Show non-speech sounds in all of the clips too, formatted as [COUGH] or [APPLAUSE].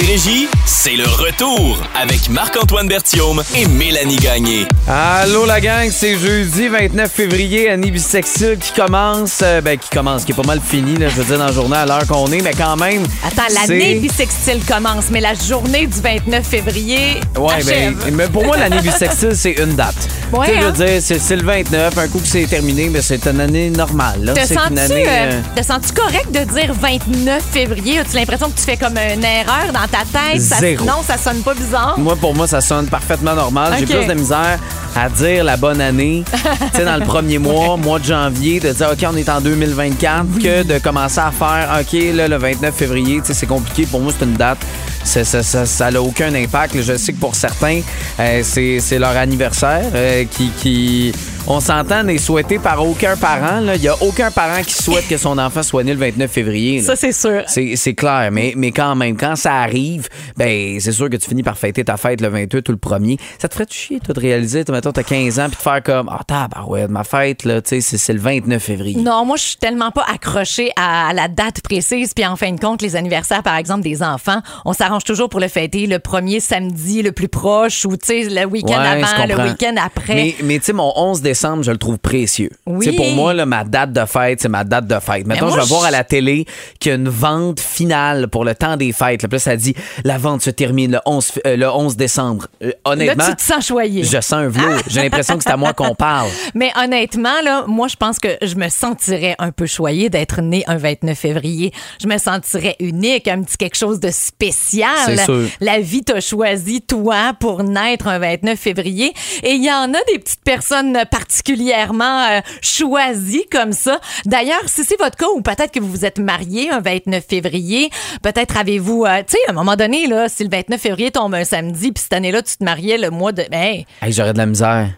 Montérégie, c'est le retour avec Marc-Antoine Berthiaume et Mélanie Gagné. Allô la gang, c'est jeudi 29 février, année bisexuelle qui commence, euh, ben qui commence, qui est pas mal fini, là, je veux dire dans le journal à l'heure qu'on est, mais quand même. Attends, l'année bisextile commence, mais la journée du 29 février Ouais, ben, mais pour moi, l'année bisexuelle, c'est une date. Ouais, tu sais, je hein? veux dire, c'est c'est le 29, un coup que c'est terminé, mais c'est une année normale. là. Te C'est une sens-tu année. euh, euh, te sens-tu correct de dire 29 février? As-tu l'impression que tu fais comme une erreur dans ta tête? Ça- Zéro. non, ça sonne pas bizarre. Moi, pour moi, ça sonne parfaitement normal. J'ai Ok. plus de misère à dire la bonne année, [LAUGHS] tu sais, dans le premier mois, mois de janvier, de dire, OK, on est en 2024, que de commencer à faire, OK, là, le 29 février, tu sais, c'est compliqué. Pour moi, c'est une date. Ça n'a ça, ça n'a aucun impact. Je sais que pour certains, euh, c'est c'est leur anniversaire euh, qui, qui, on s'entend, n'est souhaité par aucun parent. Il n'y a aucun parent qui souhaite que son enfant soit né le 29 février. là. Ça, c'est sûr. C'est clair, mais, mais quand même, quand ça arrive, ben c'est sûr que tu finis par fêter ta fête le 28 ou le 1er. Ça te ferait chier, toi, de réaliser, mettons, t'as 15 ans, puis de faire comme, ah, tabarouette, ma fête, là, tu sais, c'est- le 29 février. Non, moi, je suis tellement pas accrochée à la date précise. Puis en fin de compte, les anniversaires, par exemple, des enfants, on s'arrange toujours pour le fêter le premier samedi le plus proche ou, tu sais, le week-end Ouais, avant, le week-end après. Mais, mais tu sais, mon 11 décembre, je le trouve précieux. Oui. Tu sais, pour moi, là, ma date de fête, c'est ma date de fête. Moi, je vais voir à la télé qu'il y a une vente finale pour le temps des fêtes. Là, là, ça dit, la vente se termine le 11, f- euh, le 11 décembre. Euh, honnêtement, Là, tu te sens choyé. je sens un velours. J'ai l'impression que c'est à moi qu'on parle. [LAUGHS] Mais honnêtement, là, moi, je pense que je me sentirais un peu choyée d'être née un 29 février. Je me sentirais unique, un petit quelque chose de spécial. Sûr. La vie t'a choisi, toi, pour naître un 29 février. Et il y en a des petites personnes particulièrement euh, choisies comme ça. D'ailleurs, si c'est votre cas, ou peut-être que vous vous êtes marié un 29 février, peut-être avez-vous, euh, tu sais, à un moment donné, là, si le 29 février tombe un samedi, puis cette année-là, tu te mariais le mois de... Ben, Hey, J'aurais de la misère.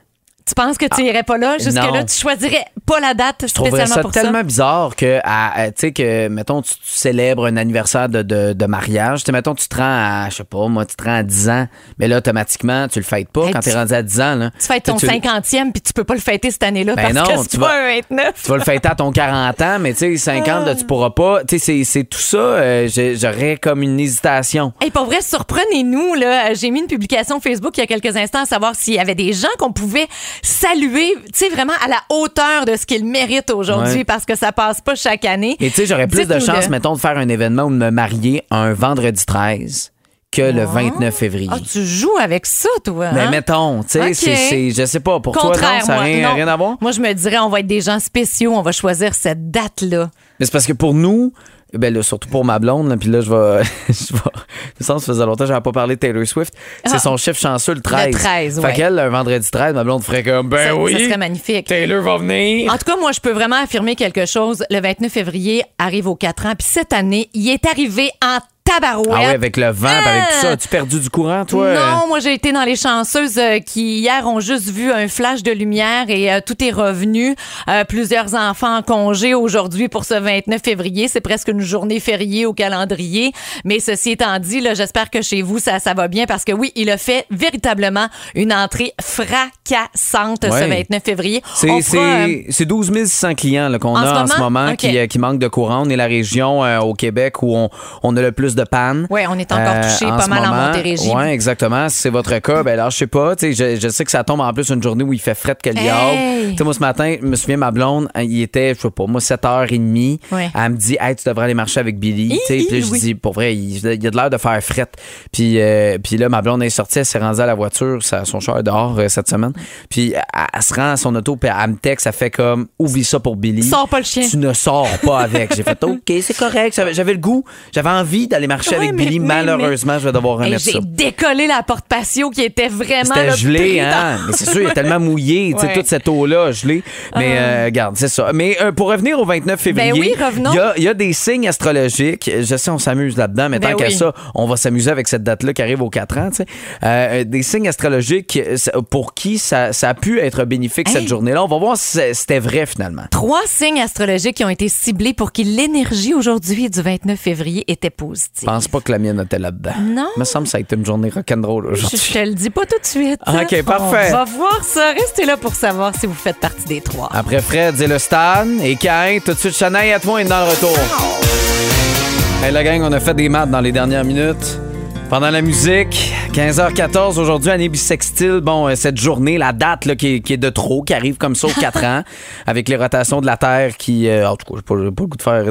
Tu penses que tu irais pas là? Jusque-là, Ah, tu choisirais pas la date spécialement ça pour tellement ça? bizarre que, à- à- tu sais, que, mettons, tu, tu célèbres un anniversaire de, de, de mariage. Tu sais, mettons, tu te rends à, je sais pas, moi, tu te rends à 10 ans, mais là, automatiquement, tu le fêtes pas Hey, quand tu- t'es rendu à 10 ans, là. Tu fêtes ton Tu- 50e puis tu peux pas le fêter cette année-là Ben parce non, que tu vas- un 29. Tu vas le fêter à ton 40 ans, mais tu sais, 50, là, tu pourras pas. Tu sais, c'est- tout ça, euh, j'aurais comme une hésitation. Hey, pour vrai, surprenez-nous, là. J'ai mis une publication Facebook il y a quelques instants à savoir s'il y avait des gens qu'on pouvait saluer, tu sais, vraiment à la hauteur de ce qu'ils méritent aujourd'hui Ouais. parce que ça passe pas chaque année. Et tu sais, j'aurais plus de chance, mettons, de faire un événement ou de me marier un vendredi 13 que le 29 février. Ah, tu joues avec ça, toi. Mais hein? mettons, tu sais, c'est- je sais pas, pour toi, non, ça n'a rien, rien à voir? Moi, je me dirais, on va être des gens spéciaux, on va choisir cette date-là. Mais c'est parce que pour nous, ben là, surtout pour ma blonde, là, puis là, je vais. [LAUGHS] je vais. ça faisait longtemps que j'avais pas parlé de Taylor Swift. C'est Ah. son chiffre chanceux, le 13. Le 13, Fait ouais. qu'elle, un vendredi 13, ma blonde ferait comme, ben Ça- oui. ça serait magnifique. Taylor va venir. En tout cas, moi, je peux vraiment affirmer quelque chose. Le 29 février arrive aux 4 ans. Puis cette année, il est arrivé en tabarouette. Ah oui, avec le vent, avec tout ça. Ah! As-tu perdu du courant, toi? Non, moi j'ai été dans les chanceuses euh, qui hier ont juste vu un flash de lumière et euh, tout est revenu. Euh, plusieurs enfants en congé aujourd'hui pour ce 29 février. C'est presque une journée fériée au calendrier. Mais ceci étant dit, là, j'espère que chez vous ça, ça va bien parce que oui, il a fait véritablement une entrée fracassante ce Ouais. 29 février. C'est, On c'est, fera, euh, c'est 12 600 clients qu'on a en ce moment? qui, euh, qui manquent de courant. On est la région euh, au Québec où on, on a le plus de panne. Ouais, on est encore touché pas mal en Montérégie. Oui, exactement. Si c'est votre cas, ben alors je sais pas. Je, je sais que ça tombe en plus une journée où il fait fret que le Hey! Moi, ce matin, je me souviens, ma blonde, hein, il était, je sais pas, moi, 7h30. Ouais. Elle me dit, hey, tu devrais aller marcher avec Billy. Puis là, je oui. dis, pour vrai, il, il a de l'air de faire fret. Puis, euh, puis là, ma blonde est sortie, elle s'est rendue à la voiture, ça- son char est dehors euh, cette semaine. Puis elle, elle se rend à son auto, puis elle me texte, ça fait comme, oublie ça pour Billy. Sors pas le chien. Tu ne sors pas avec. J'ai fait, OK, c'est correct. J'avais le goût, j'avais envie d'aller marcher Ouais, avec Billy. Malheureusement, je vais devoir remettre J'ai ça. décollé la porte patio qui était vraiment C'était gelé, hein? Mais c'est sûr, il est tellement mouillé, tu sais, toute cette eau-là, gelée. Mais euh, regarde, c'est ça. Mais euh, pour revenir au 29 février, Ben oui, revenons. il y a, il y a des signes astrologiques. Je sais, on s'amuse là-dedans, mais Ben tant qu'à oui. ça, on va s'amuser avec cette date-là qui arrive aux 4 ans, tu sais. Euh, des signes astrologiques pour qui ça, ça a pu être bénéfique Hey. cette journée-là? On va voir si c'était vrai finalement. Trois signes astrologiques qui ont été ciblés pour que l'énergie aujourd'hui du 29 février était positive. Je pense pas que la mienne était là-dedans. Non. Il me semble que ça a été une journée rock'n'roll Je, aujourd'hui. je te le dis pas tout de suite. OK, parfait. On va voir ça. Restez là pour savoir si vous faites partie des trois. Après Fred, c'est le Stan et Cain. Tout de suite, Chanaï, à toi et dans le retour. Hey, la gang, on a fait des maths dans les dernières minutes. Pendant la musique, 15h14 aujourd'hui, année bissextile. Bon, euh, cette journée, la date là, qui, est, qui est de trop, qui arrive comme ça aux 4 [LAUGHS] ans, avec les rotations de la Terre qui. euh, en tout cas, j'ai pas, pas le goût de faire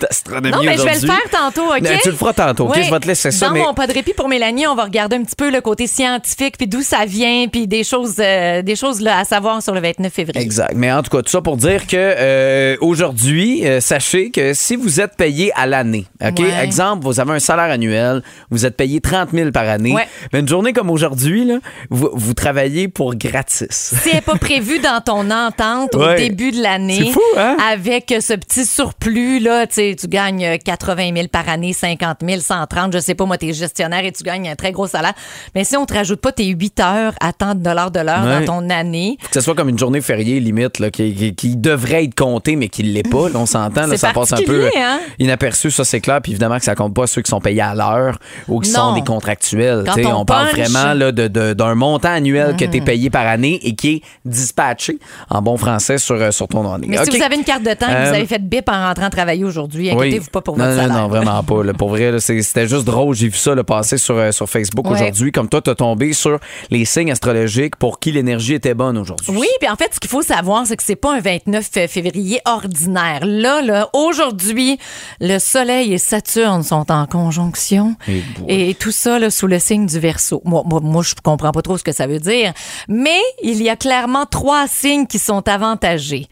d'astronomie Non, mais je vais le faire tantôt, OK? Tu le feras tantôt, OK? Je vais te laisser ça. Dans mais... mon pas de répit pour Mélanie, on va regarder un petit peu le côté scientifique, puis d'où ça vient, puis des choses, euh, des choses là, à savoir sur le 29 février. Exact. Mais en tout cas, tout ça pour dire que euh, aujourd'hui, euh, sachez que si vous êtes payé à l'année, OK? Ouais. Exemple, vous avez un salaire annuel, vous êtes payé 30 000 par année. Ouais. Mais une journée comme aujourd'hui, là, vous, vous travaillez pour gratis. N'est pas [LAUGHS] prévu dans ton entente au début de l'année, C'est fou, hein? avec ce petit surplus, là, tu sais, tu gagnes 80 000 par année, 50 000, 130, je sais pas, moi, tu es gestionnaire et tu gagnes un très gros salaire. Mais si on te rajoute pas tes 8 heures à tant de dollars de l'heure Ouais. dans ton année, Que ce soit comme une journée fériée, limite, là, qui, qui- qui devrait être comptée, mais qui ne l'est pas. Là, on s'entend, ça passe un peu particulier, hein? inaperçu, ça c'est clair. Puis évidemment que ça compte pas ceux qui sont payés à l'heure ou qui Non. sont des contractuels. On on parle vraiment là, de- de- d'un montant annuel que tu es payé par année et qui est dispatché en bon français sur, euh, sur ton année. mais OK. si vous avez une carte de temps et que Euh, vous avez fait bip en rentrant travailler aujourd'hui, inquiétez-vous pas pour non, votre non, salaire. Non, vraiment pas. là. Pour vrai, c'était juste drôle. J'ai vu ça là, passer sur, euh, sur Facebook Ouais. aujourd'hui. Comme toi, tu as tombé sur les signes astrologiques pour qui l'énergie était bonne aujourd'hui. Oui, puis en fait, ce qu'il faut savoir, c'est que c'est pas un 29 février ordinaire. Là, là, aujourd'hui, le Soleil et Saturne sont en conjonction. Et boy. Et tout ça, là, sous le signe du Verseau. Moi, moi, moi, je comprends pas trop ce que ça veut dire. Mais il y a clairement trois signes qui sont avantagés.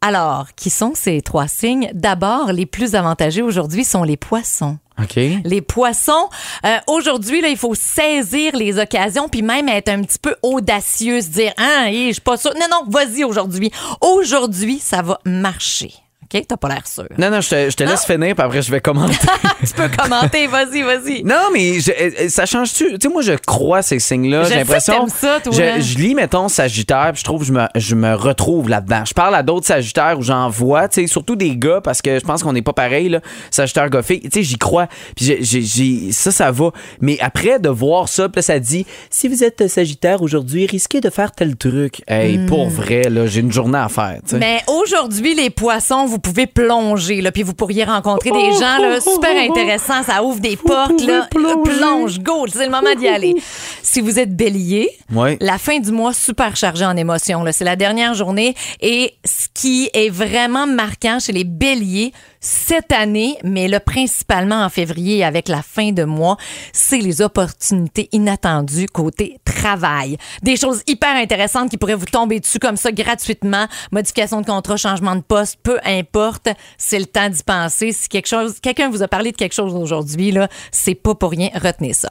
Alors, qui sont ces trois signes? D'abord, les plus avantagés aujourd'hui sont les poissons. OK. Les poissons, euh, aujourd'hui, là, il faut saisir les occasions, puis même être un petit peu audacieux, se dire, hey, je suis pas sûr. Non, non, vas-y aujourd'hui. Aujourd'hui, ça va marcher. OK? T'as pas l'air sûr. Non, non, je te, je te laisse finir, puis après, je vais commenter. [LAUGHS] tu peux commenter, vas-y, vas-y. non, mais je- euh, ça change-tu? Tu sais, moi, je crois ces signes-là. J'ai l'impression. ça, toi. Je, je lis, mettons, Sagittaire, puis je trouve que je me, je me retrouve là-dedans. Je parle à d'autres Sagittaires où j'en vois, tu sais, surtout des gars, parce que je pense qu'on n'est pas pareil, là. Sagittaire, fille. Tu sais, j'y crois. Puis j'ai- ça, ça va. Mais après, de voir ça, puis ça dit, si vous êtes Sagittaire aujourd'hui, risquez de faire tel truc. Hey, Hmm. pour vrai, là, j'ai une journée à faire. Mais aujourd'hui, les poissons, vous pouvez plonger, là, puis vous pourriez rencontrer des gens là, super intéressants. Ça ouvre des portes. Là. plonger. Plonge, go, c'est le moment d'y aller. [LAUGHS] Si vous êtes bélier, Ouais. la fin du mois super chargée en émotions. là. C'est la dernière journée. Et ce qui est vraiment marquant chez les béliers cette année, mais là, principalement en février avec la fin de mois, c'est les opportunités inattendues côté travail. Des choses hyper intéressantes qui pourraient vous tomber dessus comme ça gratuitement. Modification de contrat, changement de poste, peu importe. C'est le temps d'y penser. Si quelque chose, quelqu'un vous a parlé de quelque chose aujourd'hui, là, c'est pas pour rien. Retenez ça.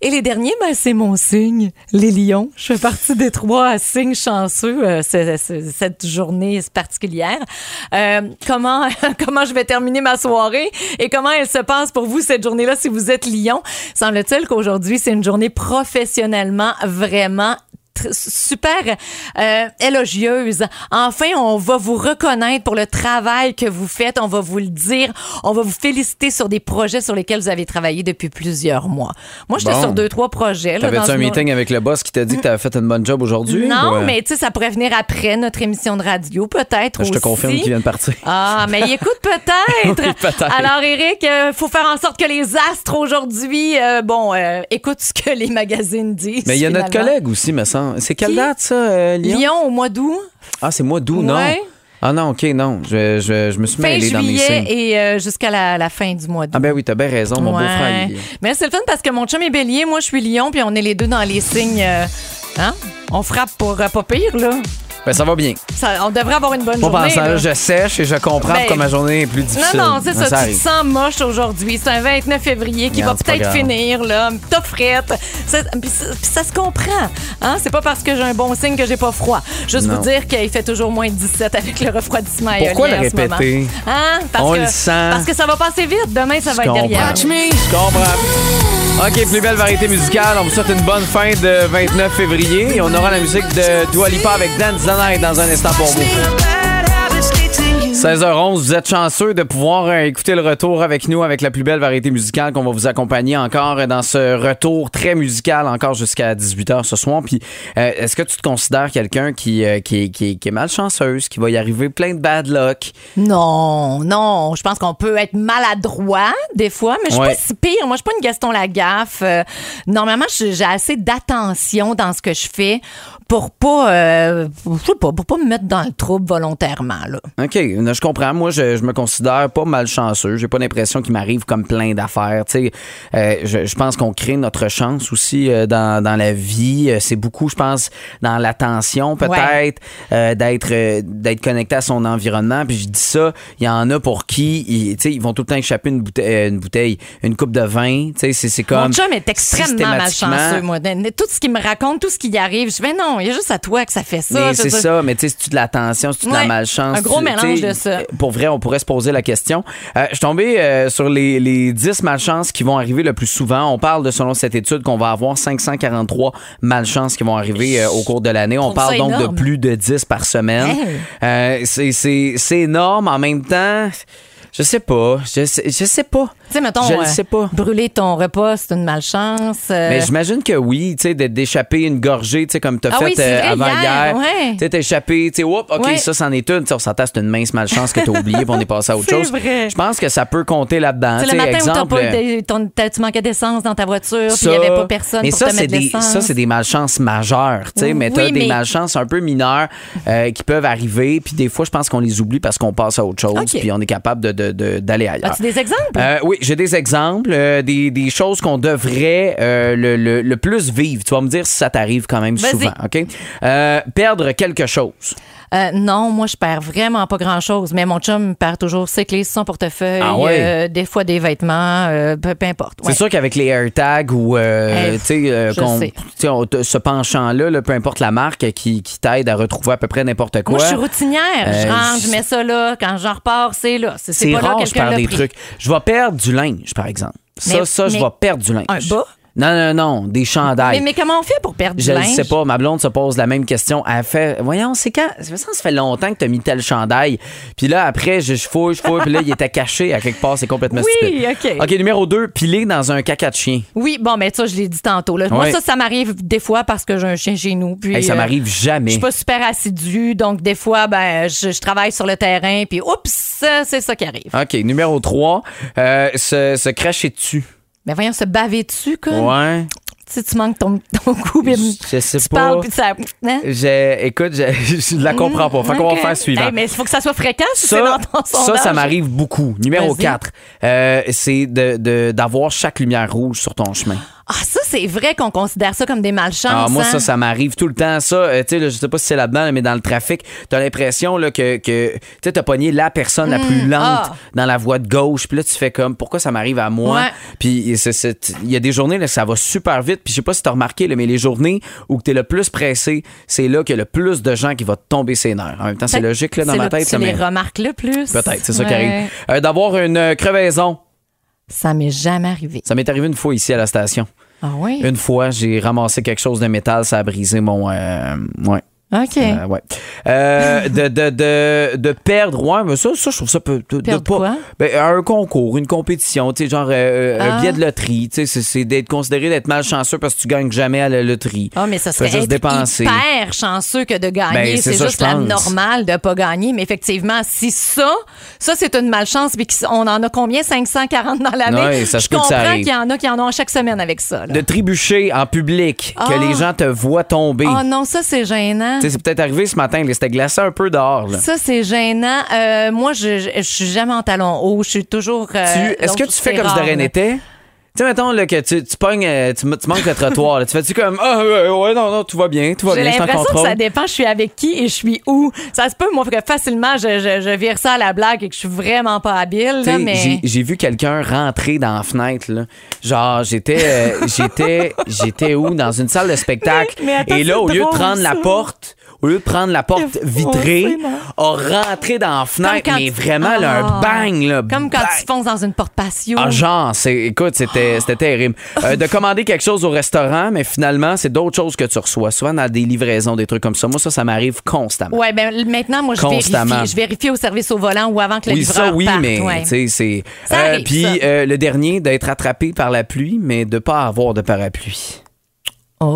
Et les derniers, ben, c'est mon signe, les lions. Je fais partie des trois signes chanceux euh, ce- ce- cette journée particulière. Euh, comment, [LAUGHS] comment je vais terminer ma soirée et comment elle se passe pour vous cette journée-là si vous êtes lion? Semble-t-il qu'aujourd'hui, c'est une journée professionnellement vraiment super euh, élogieuse. Enfin, on va vous reconnaître pour le travail que vous faites. On va vous le dire. On va vous féliciter sur des projets sur lesquels vous avez travaillé depuis plusieurs mois. Moi, j'étais Bon. sur deux, trois projets. là, T'avais-tu un meeting avec le boss qui t'a dit que t'avais fait une bonne job aujourd'hui? Non, euh, mais tu sais, ça pourrait venir après notre émission de radio, peut-être Je te confirme qu'il vient de partir. Ah, mais écoute [LAUGHS] peut-être. Oui, peut-être. Alors, Eric, il faut faire en sorte que les astres aujourd'hui, euh, bon, euh, écoute ce que les magazines disent. Mais il y a notre collègue aussi, me semble. C'est quelle Qui? date, ça, euh, Lyon? Lyon au mois d'août, Ah, c'est mois d'août, non? Ouais. Ah non, OK, non. Je, je, je me suis mêlé dans mes juillet signes. et euh, jusqu'à la, la fin du mois d'août. Ah ben oui, t'as bien raison, mon Ouais. beau-frère. il- Mais c'est le fun parce que mon chum est bélier, moi je suis lion, puis on est les deux dans les signes. euh, hein? On frappe pour euh, pas pire, là. Ben ça va bien. Ça- on devrait avoir une bonne Moi, journée. pensant, là. là, je sèche et je comprends Ben, pourquoi ma journée est plus difficile. Non, non, c'est ça. tu te arrive. sens moche aujourd'hui. C'est un 29 février qui Regarde, va c'est pas peut-être grave. finir, là. T'as frette. Ça- Puis ça, puis ça se comprend. Hein? C'est pas parce que j'ai un bon signe que j'ai pas froid. Juste Non. vous dire qu'il fait toujours moins de 17 avec le refroidissement Pourquoi le répéter? Hein? Parce On que, le sent. Parce que ça va passer vite. Demain, ça va être derrière. comprends. nous. Je comprends. OK, plus belle variété musicale. On vous souhaite une bonne fin de 29 février. Et on aura la musique de Dua Lipa avec Dan Zanay dans un instant pour vous. 16h11, vous êtes chanceux de pouvoir euh, écouter le retour avec nous, avec la plus belle variété musicale qu'on va vous accompagner encore dans ce retour très musical, encore jusqu'à 18h ce soir. Puis, euh, est-ce que tu te considères quelqu'un qui, euh, qui, qui, qui est malchanceuse, qui va y arriver plein de bad luck? Non, non. Je pense qu'on peut être maladroit des fois, mais je suis Ouais. pas si pire. Moi, je suis pas une Gaston Lagaffe. Euh, normalement, j'ai assez d'attention dans ce que je fais pour pas, euh, je sais pas, pour pas me mettre dans le trouble volontairement. Là. OK, je comprends. Moi, je, je me considère pas malchanceux. J'ai pas l'impression qu'il m'arrive comme plein d'affaires. Tu sais, euh, je, je pense qu'on crée notre chance aussi euh, dans, dans la vie. Euh, C'est beaucoup, je pense, dans l'attention peut-être, euh, d'être d'être connecté à son environnement. Puis je dis ça, il y en a pour qui, ils, tu sais, ils vont tout le temps échapper une bouteille, une, bouteille, une coupe de vin. Tu sais, c'est- c'est comme Mon chum est extrêmement malchanceux, moi. Tout ce qu'il me raconte, tout ce qui y arrive, je vais non, il y a juste à toi que ça fait ça. Mais c'est ça, mais tu sais, c'est-tu de l'attention, c'est-tu de la malchance? un gros tu- mélange tu de ça. Pour vrai, on pourrait se poser la question. Euh, je suis tombé euh, sur les, les 10 malchances qui vont arriver le plus souvent. On parle de, selon cette étude, qu'on va avoir 543 malchances qui vont arriver euh, au cours de l'année. On parle donc de plus de 10 par semaine. Hey. Euh, c'est- c'est c'est énorme. En même temps, je sais pas. Je sais, je sais pas. Tu sais, mettons, Je euh, sais pas. brûler ton repas, c'est une malchance. euh, Mais j'imagine que oui, tu sais, d'échapper une gorgée, tu sais, comme tu as Ah fait oui, euh, vrai, avant hier. Tu sais, t'as échappé, tu sais, oups, OK, Ouais. ça, c'en est une. Tu sais, on s'entend, c'est une mince malchance que tu as [LAUGHS] oublié, puis on est passé à autre chose. Je pense que ça peut compter là-dedans. Tu le matin où t'as exemple, pas ton- t'as- tu manquais d'essence dans ta voiture, puis il n'y avait pas personne mais pour ça, te c'est mettre des, l'essence. ça, c'est des malchances majeures, tu sais, mais Oui, t'as des mais- malchances un peu mineures qui peuvent arriver, puis des fois, je pense qu'on les oublie parce qu'on passe à autre chose, puis on est capable de- de- de- d'aller ailleurs. As-tu des exemples? Euh, oui, j'ai des exemples, euh, des, des choses qu'on devrait euh, le, le- le plus vivre. Tu vas me dire si ça t'arrive quand même souvent, OK? Perdre quelque chose. Euh, non, moi, je perds vraiment pas grand-chose, mais mon chum perd toujours ses clés, son portefeuille, Ah ouais? euh, des fois des vêtements, euh, peu, peu importe. ouais. C'est sûr qu'avec les AirTags ou euh, Hey, tu sais, ce penchant-là, là, peu importe la marque, qui, qui t'aide à retrouver à peu près n'importe quoi. Moi, je suis routinière. je rentre, je- mets ça là. Quand j'en repars, c'est là. C'est pas là rare, que je perds des pris. trucs. Je vais perdre du linge, par exemple. Ça, Mais- ça, je mais- vais perdre du linge. Un bas? Non, non, non, des chandails. Mais, mais comment on fait pour perdre du Je ne sais pas. Ma blonde se pose la même question. Elle fait Voyons, c'est quand Ça fait, ça fait longtemps que tu as mis tel chandail. Puis là, après, je, je fouille, je fouille. Puis là, il était caché à quelque part. C'est complètement Oui, stupide. OK. OK, numéro 2, piler dans un caca de chien. Oui, bon, mais ça, je l'ai dit tantôt. Là. Moi, ça, ça m'arrive des fois parce que j'ai un chien chez nous. Puis, Hey, ça euh, m'arrive Je jamais. suis pas super assidue, donc des fois, ben, je, je travaille sur le terrain, puis oups, c'est ça qui arrive. OK, numéro 3, se, se cracher dessus. Mais voyons, se baver dessus, comme. Ouais. Tu sais, tu manques ton, ton coup, puis Je sais tu pas. parles, puis ça. hein? Écoute, je, [LAUGHS] je la comprends pas. Fait qu'on OK. va faire suivant. Hey, mais il faut que ça soit fréquent si c'est Ça, dans ton ça, sondage. ça m'arrive beaucoup. Numéro Vas-y. 4, c'est de- de- d'avoir chaque lumière rouge sur ton chemin. Ah, ça, c'est vrai qu'on considère ça comme des malchances. Ah, moi, hein? ça, ça m'arrive tout le temps. Ça, euh, tu sais, je sais pas si c'est là-dedans, là, mais dans le trafic, t'as l'impression là, que, que tu sais, t'as pogné la personne la plus lente ah. dans la voie de gauche. Puis là, tu fais comme, pourquoi ça m'arrive à moi? Ouais. Puis il y a des journées, là, ça va super vite. Puis je sais pas si t'as remarqué, là, mais les journées où t'es le plus pressé, c'est là qu'il y a le plus de gens qui vont te tomber ses nerfs. En même temps, c'est logique là, dans ma tête. Tu mais les remarques le plus. Peut-être, c'est ça qui arrive. Euh, D'avoir une euh, crevaison. Ça m'est jamais arrivé. Ça m'est arrivé une fois ici à la station. Ah oui? Une fois, j'ai ramassé quelque chose de métal, ça a brisé mon. euh, ouais. OK. Euh, ouais. Euh, de, de, de, de perdre, ouais, mais ça, ça je trouve ça peut. De, de Perdre pas, quoi? Ben, un concours, une compétition, tu sais, genre euh, un Ah. billet de loterie, tu sais, c'est- d'être considéré d'être malchanceux parce que tu gagnes jamais à la loterie. Ah, mais ça serait juste être dépenser. hyper chanceux que de gagner. Ben, c'est juste je pense. normal de pas gagner. Mais effectivement, si ça, ça, c'est une malchance, puis qu'on en a combien? 540 dans l'année? Ouais, Je comprends qu'il y en a qui en ont chaque semaine avec ça. là. De trébucher en public, que Ah. les gens te voient tomber. Oh non, ça, c'est gênant. Sais, c'est peut-être arrivé ce matin, c'était glacé un peu dehors. Là. Ça, c'est gênant. Euh, moi, je, je, je suis jamais en talon haut. Je suis toujours. euh, Est-ce que tu fais comme si de rien n'était? Tu sais, mettons là, que tu, tu pognes, euh, tu, tu manques le trottoir. là. Tu fais-tu comme Ah, ouais, ouais, non, non, tout va bien, tout va J'ai bien, je t'en l'impression que contrôle. ça dépend, je suis avec qui et je suis où. Ça se peut, moi, que facilement, je, je, je vire ça à la blague et que je suis vraiment pas habile, Tu là, sais, mais. j'ai- J'ai vu quelqu'un rentrer dans la fenêtre. Là. Genre, j'étais euh, j'étais j'étais où? Dans une salle de spectacle. Mais- [LAUGHS] mais attends, Et là, c'est au lieu de drôle, prendre la ça. porte, au lieu de prendre la porte [LAUGHS] vitrée, a rentré dans la fenêtre, mais vraiment, là, un Ah. bang, là. Comme quand bang. tu fonces dans une porte patio. Ah, genre, écoute, c'était, c'était terrible. Euh, de commander quelque chose au restaurant, mais finalement, c'est d'autres choses que tu reçois. Souvent dans des livraisons, des trucs comme ça. Moi, ça, ça m'arrive constamment. Ouais, ben maintenant, moi, je vérifie. Je vérifie au service au volant ou avant que le Oui, livreur ça, oui, parte. mais ouais. tu sais, c'est. Arrive, puis euh, le dernier, d'être attrapé par la pluie, mais de pas avoir de parapluie. Oh.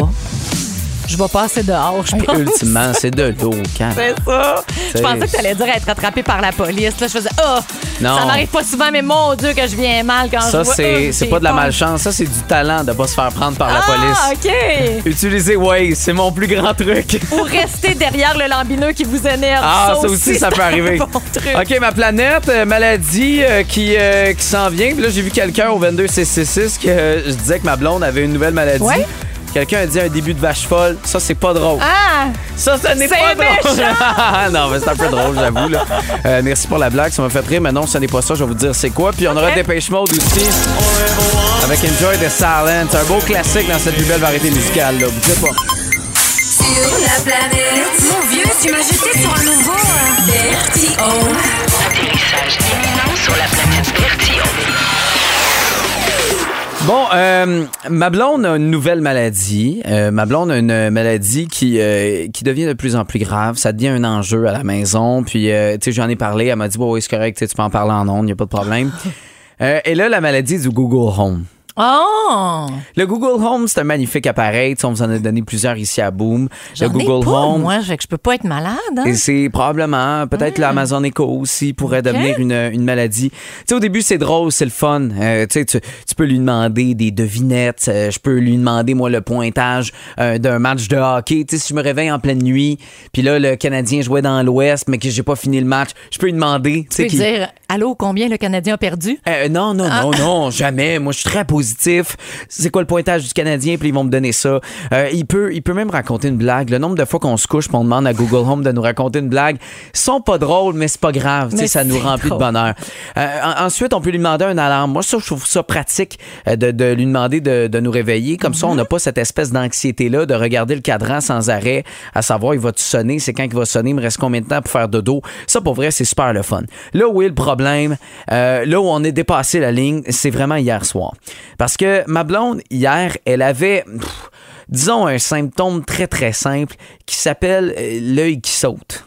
Je vais passer dehors, je pense. Ultimement, c'est de l'eau, quand. C'est ça. Je pensais que tu allais dire être attrapé par la police. Là, je faisais Oh! Non. Ça m'arrive pas souvent, mais mon Dieu, que je viens mal quand Ça, je vois. c'est, Euh, c'est j'ai pas de la malchance. Ça, c'est du talent de pas se faire prendre par la Ah, police. OK. Utiliser Waze, c'est mon plus grand truc. [LAUGHS] Ou rester derrière le lambineux qui vous énerve. Ah, ça aussi, ça peut arriver. bon truc. OK, ma planète, euh, maladie euh, qui, euh, qui s'en vient. Puis là, j'ai vu quelqu'un au 22666 que je disais que ma blonde avait une nouvelle maladie. Ouais. Quelqu'un a dit un début de vache folle. Ça, c'est pas drôle. Ah! Ça, ça n'est pas drôle. méchant. [LAUGHS] non, mais c'est un peu drôle, j'avoue. là. Euh, merci pour la blague, ça m'a fait rire. Mais non, ce n'est pas ça, je vais vous dire c'est quoi. Puis on aura Ok. Dépêche Mode aussi. Avec Enjoy the Silence. Un beau classique dans cette nouvelle variété musicale. Là. Vous dites pas. Sur la planète. Mon vieux, tu m'as jeté sur un nouveau. euh, Vertigo. Atterrissage imminent sur la planète Bertillon. Bon, euh, ma blonde a une nouvelle maladie. Euh, ma blonde a une maladie qui, euh, qui devient de plus en plus grave. Ça devient un enjeu à la maison. Puis, euh, tu sais, j'en ai parlé. Elle m'a dit, bon, oui, c'est correct, tu sais, tu peux en parler en ondes, il n'y a pas de problème. [LAUGHS] Euh, et là, la maladie du Google Home. Oh! Le Google Home, c'est un magnifique appareil. Tu sais, on vous en a donné plusieurs ici à Boom. Le Google ai pas, Home. moi, que je peux pas être malade. Hein? Et c'est probablement, peut-être l'Amazon Echo aussi pourrait devenir une, une maladie. Tu sais, au début, c'est drôle, c'est le fun. Euh, tu sais, tu tu peux lui demander des devinettes. euh, je peux lui demander, moi, le pointage euh, d'un match de hockey. Tu sais, si je me réveille en pleine nuit, puis là, le Canadien jouait dans l'Ouest, mais que j'ai pas fini le match, je peux lui demander. Tu sais, dire, allô, combien le Canadien a perdu? euh, non, non, non, non, jamais. Moi, je suis très positif. C'est quoi le pointage du Canadien? Puis ils vont me donner ça. Euh, il, peut, il peut même raconter une blague. Le nombre de fois qu'on se couche, on demande à Google Home de nous raconter une blague, sont pas drôles, mais c'est pas grave. Tu sais, Mais ça nous remplit drôle. de bonheur. Euh, en- ensuite, on peut lui demander un alarme. Moi, ça, je trouve ça pratique euh, de, de lui demander de, de nous réveiller. Comme ça, on n'a pas cette espèce d'anxiété-là de regarder le cadran sans arrêt, à savoir, il va-tu sonner? C'est quand il va sonner? Il me reste combien de temps pour faire dodo? Ça, pour vrai, c'est super le fun. Là où est le problème, euh, là où on est dépassé la ligne, c'est vraiment hier soir. Parce que ma blonde, hier, elle avait, pff, disons, un symptôme très, très simple qui s'appelle euh, l'œil qui saute.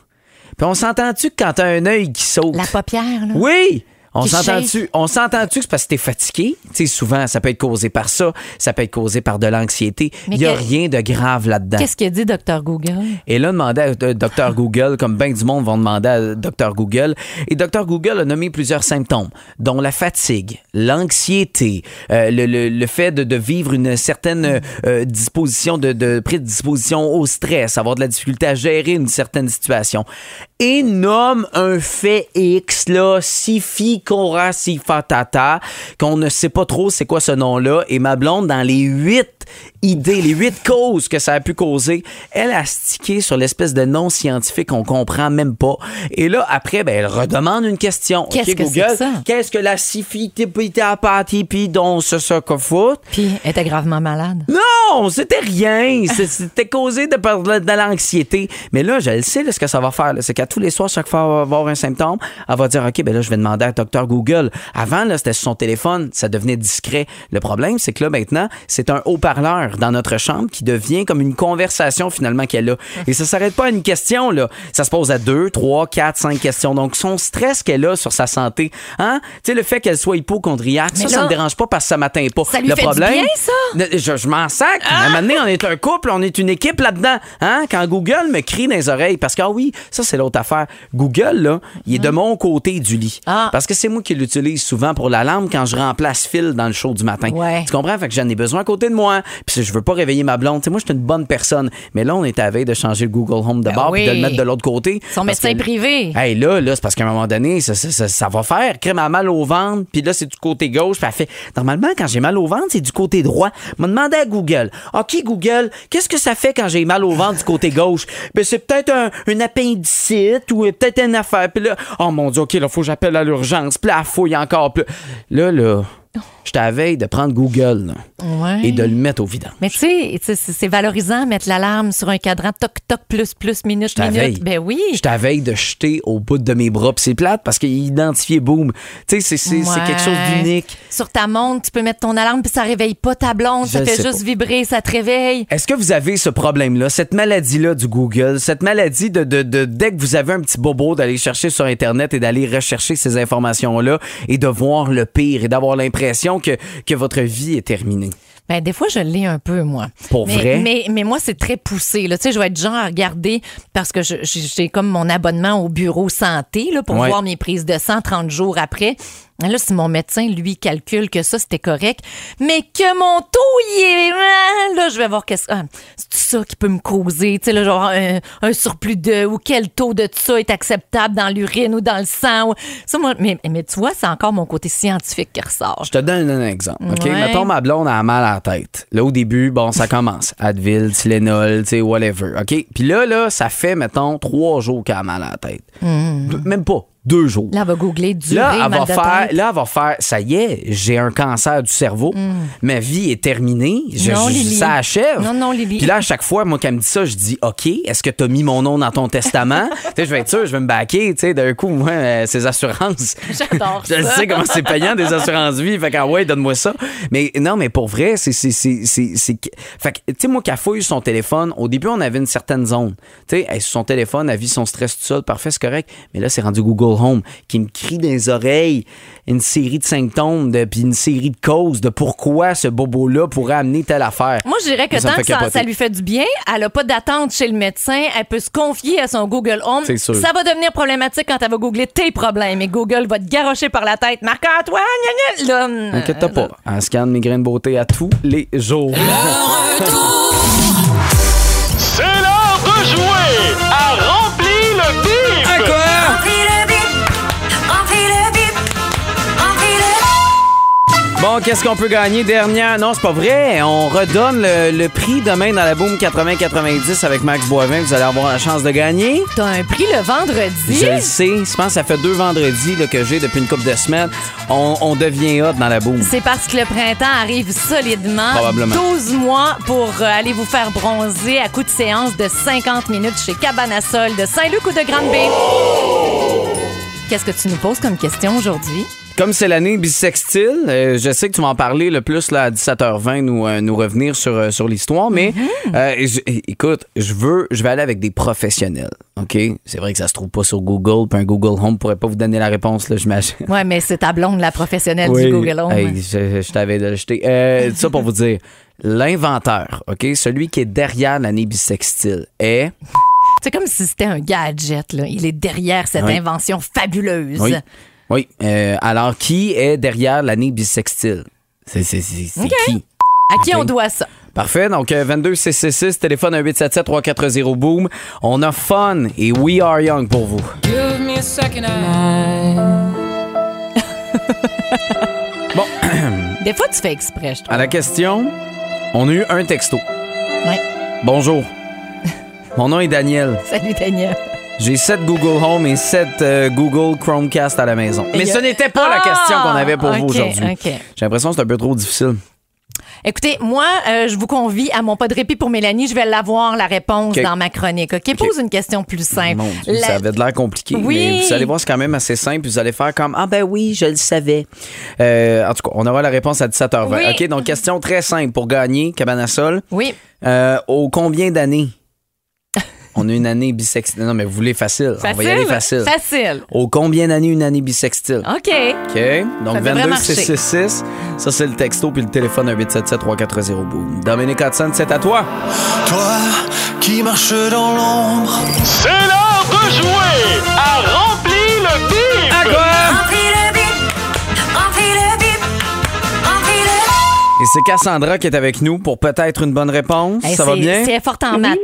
Puis on s'entend-tu que quand t'as un œil qui saute... La paupière, là? Oui! On s'entend-tu, on s'entend-tu que c'est parce que t'es fatigué? Tu sais, souvent, ça peut être causé par ça, ça peut être causé par de l'anxiété. Il n'y a que- rien de grave là-dedans. Qu'est-ce qu'il dit, Dr. Google? Et là, demander à euh, Dr. Google, comme bien du monde vont demander à Dr. Google. Et Dr. Google a nommé plusieurs symptômes, dont la fatigue, l'anxiété, euh, le, le- le fait de, de vivre une certaine euh, disposition, de, de prédisposition au stress, avoir de la difficulté à gérer une certaine situation. Et nomme un fait X, là, sifi cora si fatata, qu'on ne sait pas trop c'est quoi ce nom-là. Et ma blonde, dans les huit idées, les huit causes que ça a pu causer, elle a stické sur l'espèce de nom scientifique qu'on comprend même pas. Et là, après, ben, elle redemande une question. Qu'est-ce OK, que c'est Google, que ça? Qu'est-ce que la sifitipitapatie dont ce fout? Puis, elle était gravement malade. Non, c'était rien. [LAUGHS] C'était causé de, de, de l'anxiété. Mais là, je le sais, là, ce que ça va faire. C'est qu'à tous les soirs, chaque fois qu'elle va avoir un symptôme, elle va dire, OK, ben là, je vais demander à Dr. Google. Avant, là, c'était sur son téléphone. Ça devenait discret. Le problème, c'est que là, maintenant, c'est un haut-parleur dans notre chambre qui devient comme une conversation, finalement, qu'elle a. Et ça s'arrête pas à une question, là. Ça se pose à deux, trois, quatre, cinq questions. Donc, son stress qu'elle a sur sa santé, hein? Tu sais, le fait qu'elle soit hypochondriaque, ça, là, me dérange pas parce que ça m'atteint pas. ça lui le fait du problème, bien, ça? Je, je m'en sac. À un moment donné, on est un couple, on est une équipe là-dedans. Hein? Quand Google me crie dans les oreilles, parce que, ah oui, ça, c'est l'autre affaire. Google, là, il est de mon côté du lit. Ah. Parce que c'est moi qui l'utilise souvent pour l'alarme quand je remplace Phil dans le show du matin. Ouais. Tu comprends? Fait que j'en ai besoin à côté de moi. Puis je veux pas réveiller ma blonde. Tu sais, moi, je suis une bonne personne. Mais là, on est à la veille de changer le Google Home de Ben bord puis de oui. le mettre de l'autre côté. Son médecin que- privé. Hey, là, là, c'est parce qu'à un moment donné, ça, ça, ça, ça va faire. Crème a mal au ventre, puis là, c'est du côté gauche. Puis elle fait, normalement, quand j'ai mal au ventre, c'est du côté droit. M'a demandé à Google. OK, Google, qu'est-ce que ça fait quand j'ai mal au ventre du côté gauche? Ben, c'est peut-être un, une appendicite ou peut-être une affaire. Puis là, oh mon Dieu, OK, là, faut que j'appelle à l'urgence. Puis là, elle fouille encore. Puis là, là, [LAUGHS] J'étais à veille de prendre Google là, Ouais. et de le mettre au vidange. Mais tu sais, c'est valorisant mettre l'alarme sur un cadran toc toc plus plus minute minute. veille. Ben oui. J'étais à veille de jeter au bout de mes bras. C'est plate parce qu'il identifiait Boom. Tu sais, c'est- Ouais. quelque chose d'unique. Sur ta montre, tu peux mettre ton alarme puis ça réveille pas ta blonde, Je ça fait juste pas. vibrer, ça te réveille. Est-ce que vous avez ce problème-là, cette maladie-là du Google, cette maladie de, de, de- dès que vous avez un petit bobo d'aller chercher sur Internet et d'aller rechercher ces informations-là et de voir le pire et d'avoir l'impression que, que votre vie est terminée? Ben, des fois, je l'ai un peu, moi. Pour mais, vrai? Mais, mais moi, c'est très poussé. Là. Tu sais, je vais être genre à regarder parce que je- j'ai j'ai comme mon abonnement au bureau santé là, pour Ouais. voir mes prises de sang 30 jours après. Là, si mon médecin, lui, calcule que ça, c'était correct, mais que mon taux, il est... ah, Là, je vais voir qu'est-ce... Ah, c'est ça qui peut me causer, tu sais, là, genre un, un surplus de... Ou quel taux de ça est acceptable dans l'urine ou dans le sang. ou- Ça, moi... Mais, mais tu vois, c'est encore mon côté scientifique qui ressort. Je te donne un exemple. OK? Ouais. Mettons, ma blonde a mal à la tête. Là, au début, bon, ça commence. Advil, Tylenol, tu sais, whatever. OK? Puis là, là, ça fait, mettons, trois jours qu'elle a mal à la tête. Même pas. Deux jours. Là, elle va googler durée, Là, elle mal va de faire, tête. là, elle va faire, ça y est, j'ai un cancer du cerveau. Ma vie est terminée. Je, Non, je- Lily. ça achève. Non, non, Lily. Puis là, à chaque fois, moi, qu'elle me dit ça, je dis, OK, est-ce que tu as mis mon nom dans ton testament? [LAUGHS] tu sais, je vais être sûr, je vais me baquer. Tu sais, d'un coup, moi, euh, ces assurances. [LAUGHS] J'adore Je sais comment c'est payant des assurances vie. Fait qu'en ouais, donne-moi ça. Mais non, mais pour vrai, c'est. Fait que, tu sais, moi, qu'elle fouille son téléphone, au début, on avait une certaine zone. Tu sais, elle, son téléphone, elle vit son stress tout seul, parfait, c'est correct. Mais là, c'est rendu Google Home qui me crie dans les oreilles une série de symptômes, de, puis une série de causes de pourquoi ce bobo-là pourrait amener telle affaire. Moi, je dirais que Ça tant que ça, lui fait du bien, elle n'a pas d'attente chez le médecin, elle peut se confier à son Google Home. C'est sûr. Ça va devenir problématique quand elle va googler tes problèmes et Google va te garrocher par la tête. Marc-Antoine, gna, gna, là, hum, Inquiète-toi pas. Elle scanne mes grains de beauté à tous les jours. C'est l'heure de jouer à Remplir le bip! Bon, qu'est-ce qu'on peut gagner? Dernière? Non, c'est pas vrai. On redonne le, le prix demain dans la Boom 80-90 avec Max Boivin. Vous allez avoir la chance de gagner. T'as un prix le vendredi? Je le sais. Je pense que ça fait deux vendredis là, que j'ai depuis une couple de semaines. On, on devient hot dans la Boom. C'est parce que le printemps arrive solidement. Probablement. 12 mois pour euh, aller vous faire bronzer à coup de séance de 50 minutes chez Cabanasol de Saint-Luc ou de Grande-Bay. Qu'est-ce que tu nous poses comme question aujourd'hui? Comme c'est l'année bisextile, euh, je sais que tu vas en parler le plus là, à 17h20, nous, euh, nous revenir sur, euh, sur l'histoire, mais je- é- écoute, je veux, je vais aller avec des professionnels, OK? C'est vrai que ça se trouve pas sur Google, puis un Google Home pourrait pas vous donner la réponse, là, j'imagine. Ouais, mais c'est ta blonde, la professionnelle Oui. du Google Home. Hey, je, je t'avais. Euh, ça pour vous dire, l'inventeur, OK? Celui qui est derrière l'année bisextile est... C'est comme si c'était un gadget. Là. Il est derrière cette Oui. invention fabuleuse. Oui. Oui. euh, alors, qui est derrière l'année bisextile? C'est c'est- c'est- c'est OK. qui? À qui on doit ça? Parfait. Donc, euh, 22 666, téléphone 1877 340 boom. On a fun et We Are Young pour vous. [LAUGHS] bon, [COUGHS] Des fois, tu fais exprès, je trouve. à la question, on a eu un texto. Ouais. Bonjour. [LAUGHS] Mon nom est Daniel. Salut, Daniel. J'ai 7 Google Home et 7 Google Chromecast à la maison. Mais ce n'était pas la Ah! question qu'on avait pour vous OK, aujourd'hui. J'ai l'impression que c'est un peu trop difficile. Écoutez, moi, euh, je vous convie à mon pas de répit pour Mélanie. Je vais l'avoir, la réponse, dans ma chronique. OK? Pose une question plus simple. Mon Dieu, La- ça avait de l'air compliqué. Oui. Mais vous allez voir, c'est quand même assez simple. Vous allez faire comme Ah, ben oui, je le savais. Euh, en tout cas, on aura la réponse à 17h20. Oui. OK, donc question très simple pour gagner, Cabanasol. Oui. Euh, au combien d'années On a une année bisextile. Non, mais vous voulez facile. On va y aller facile. Facile. Au combien d'années une année bisextile? OK. OK. Donc, Ça devrait 22 marcher. 666. Ça, c'est le texto, puis le téléphone 1877 340 boom. Dominique Hudson, c'est à toi. Toi qui marches dans l'ombre. C'est l'heure de jouer à Remplir le bip! À quoi? C'est Cassandra qui est avec nous pour peut-être une bonne réponse. Hey, ça va bien? C'est forte en maths.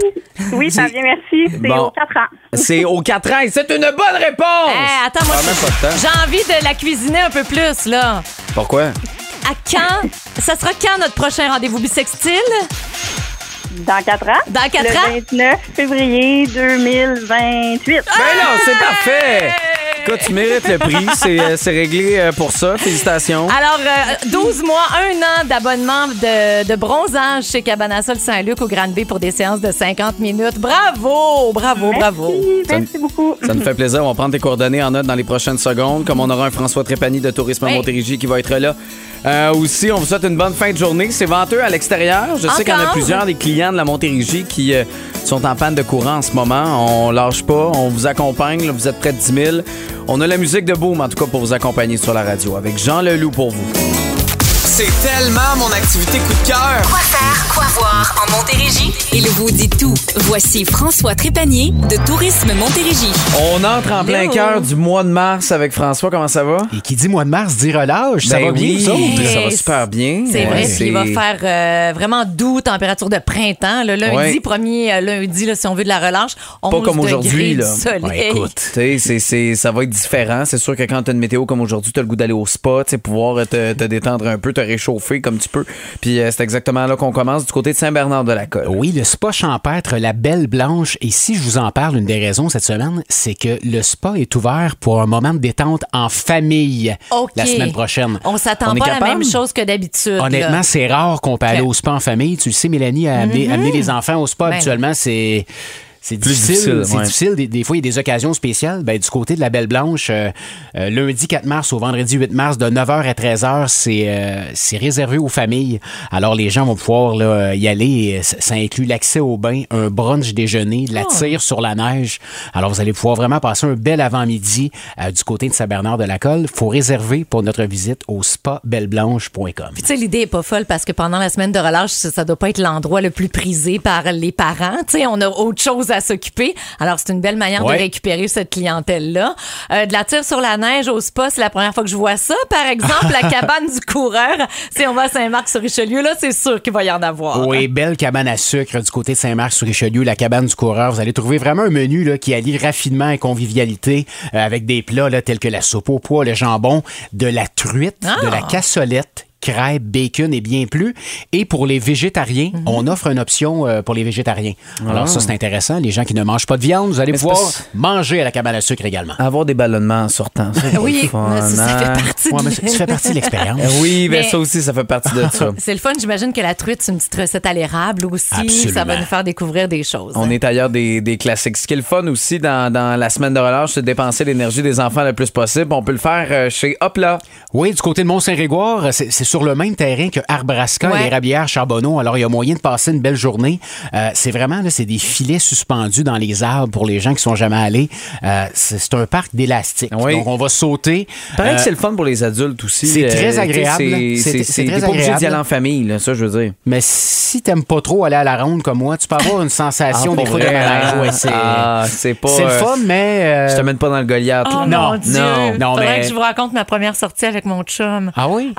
Oui, ça C'est- vient, merci. C'est Bon. aux 4 ans. C'est aux 4 ans et c'est une bonne réponse! Hey, attends, moi, Ah, j'ai envie de la cuisiner un peu plus, là. Pourquoi? À quand? Ça sera quand notre prochain rendez-vous bisextile? Dans 4 ans. Dans quatre le ans? 29 février 2028. Ben non, c'est parfait! Écoute, tu mérites le prix. C'est euh, c'est réglé euh, pour ça. Félicitations. Alors, euh, 12 mois, un an d'abonnement de, de bronzage chez Cabana Sol Saint-Luc au Grande B pour des séances de 50 minutes. Bravo, bravo, bravo. Merci beaucoup. Ça nous fait plaisir. On va prendre tes coordonnées en note dans les prochaines secondes. Comme on aura un François Trépanier de Tourisme à Oui. Montérégie qui va être là. Euh, aussi, on vous souhaite une bonne fin de journée. C'est venteux à l'extérieur. Je sais qu'il y en a plusieurs des clients de la Montérégie qui euh, sont en panne de courant en ce moment. On lâche pas. On vous accompagne. Là, vous êtes près de 10 000. On a la musique de Boom, en tout cas, pour vous accompagner sur la radio. Avec Jean Leloup pour vous. C'est tellement mon activité coup de cœur. Quoi faire, quoi voir en Montérégie? Il vous dit tout. Voici François Trépanier de Tourisme Montérégie. On entre en plein cœur du mois de mars avec François. Comment ça va? Et qui dit mois de mars dit relâche. Ça Ben va bien, autres? Ça? va super bien. C'est vrai, puis il va faire euh, vraiment doux, température de printemps. Le lundi, Ouais. premier euh, lundi, là, si on veut de la relâche, 11 Pas comme degrés aujourd'hui, du là. soleil. Ouais, écoute. Tu sais, c'est- c'est- ça va être différent. C'est sûr que quand tu as une météo comme aujourd'hui, tu as le goût d'aller au spa, tu sais, pouvoir te, te détendre un peu, te réchauffer comme tu peux. Puis euh, c'est exactement là qu'on commence du côté de Saint-Bernard-de-la-Colle. Oui, le spa champêtre La Belle Blanche. Et si je vous en parle, une des raisons cette semaine, c'est que le spa est ouvert pour un moment de détente en famille la semaine prochaine. On s'attend pas à la même chose que d'habitude. Honnêtement, c'est rare qu'on peut aller au spa en famille. Tu le sais, Mélanie, à amener, amener les enfants au spa, Ben. habituellement, c'est. C'est difficile. difficile, C'est ouais. difficile. Des, des fois, il y a des occasions spéciales. Ben, du côté de la Belle Blanche, euh, euh, lundi 4 mars au vendredi 8 mars, de 9h à 13h, c'est euh, c'est réservé aux familles. Alors, les gens vont pouvoir là, y aller. Ça, inclut l'accès au bain, un brunch déjeuner, de la Oh. tire sur la neige. Alors, vous allez pouvoir vraiment passer un bel avant-midi euh, du côté de Saint-Bernard-de-la-Colle. Il faut réserver pour notre visite au spabelleblanche.com. Puis, tu sais, l'idée est pas folle parce que pendant la semaine de relâche, ça, ça doit pas être l'endroit le plus prisé par les parents. Tu sais, on a autre chose à s'occuper. Alors, c'est une belle manière Ouais. de récupérer cette clientèle-là. Euh, de la tire sur la neige au spa, c'est la première fois que je vois ça. Par exemple, la [LAUGHS] cabane du coureur. Si on va à Saint-Marc-sur-Richelieu, là, c'est sûr qu'il va y en avoir. Oui, belle cabane à sucre du côté de Saint-Marc-sur-Richelieu, la cabane du coureur. Vous allez trouver vraiment un menu là, qui allie raffinement et convivialité euh, avec des plats là, tels que la soupe au pois, le jambon, de la truite, Ah! de la cassolette crêpes, bacon et bien plus. Et pour les végétariens, Mhm. on offre une option euh, pour les végétariens. Alors Ah. ça, c'est intéressant. Les gens qui ne mangent pas de viande, vous allez Mais pouvoir manger à la cabane à sucre également. Avoir des ballonnements en sortant. [LAUGHS] Oui, ça, ça hein? fait partie Ouais, de mais ça fait partie de l'expérience. [LAUGHS] Oui, mais Mais- ça aussi, ça fait partie de ça. [LAUGHS] C'est le fun. J'imagine que la truite, c'est une petite recette à l'érable aussi. Absolument. Ça va nous faire découvrir des choses. On est ailleurs des, des classiques. Ce qui est le fun aussi dans, dans la semaine de relâche, c'est de dépenser l'énergie des enfants le plus possible. On peut le faire euh, chez Hopla. Oui, du côté de Mont-Saint-Grégoire, c'est c'est sur le même terrain que Arbrasca Ouais. et Rabière Charbonneau. Alors, il y a moyen de passer une belle journée. Euh, c'est vraiment, là, c'est des filets suspendus dans les arbres pour les gens qui sont jamais allés. Euh, c'est c'est un parc d'élastique. Oui. Donc, on va sauter. Paraît Euh, que c'est le fun pour les adultes aussi. c'est Euh, très agréable. C'est C'est- c'est- c'est c'est- très pas obligé d'y agréable. aller en famille, là, ça, je veux dire. mais si t'aimes pas trop aller à la ronde comme moi, tu peux avoir une sensation Ah, des fois de malaise. hein? Ouais, c'est Ah, c'est pas, c'est le euh, fun, mais... euh, Je te mène pas dans le Goliath. Oh là. Non, mon Dieu! non, non, Faudrait mais- que je vous raconte ma première sortie avec mon chum. Ah oui?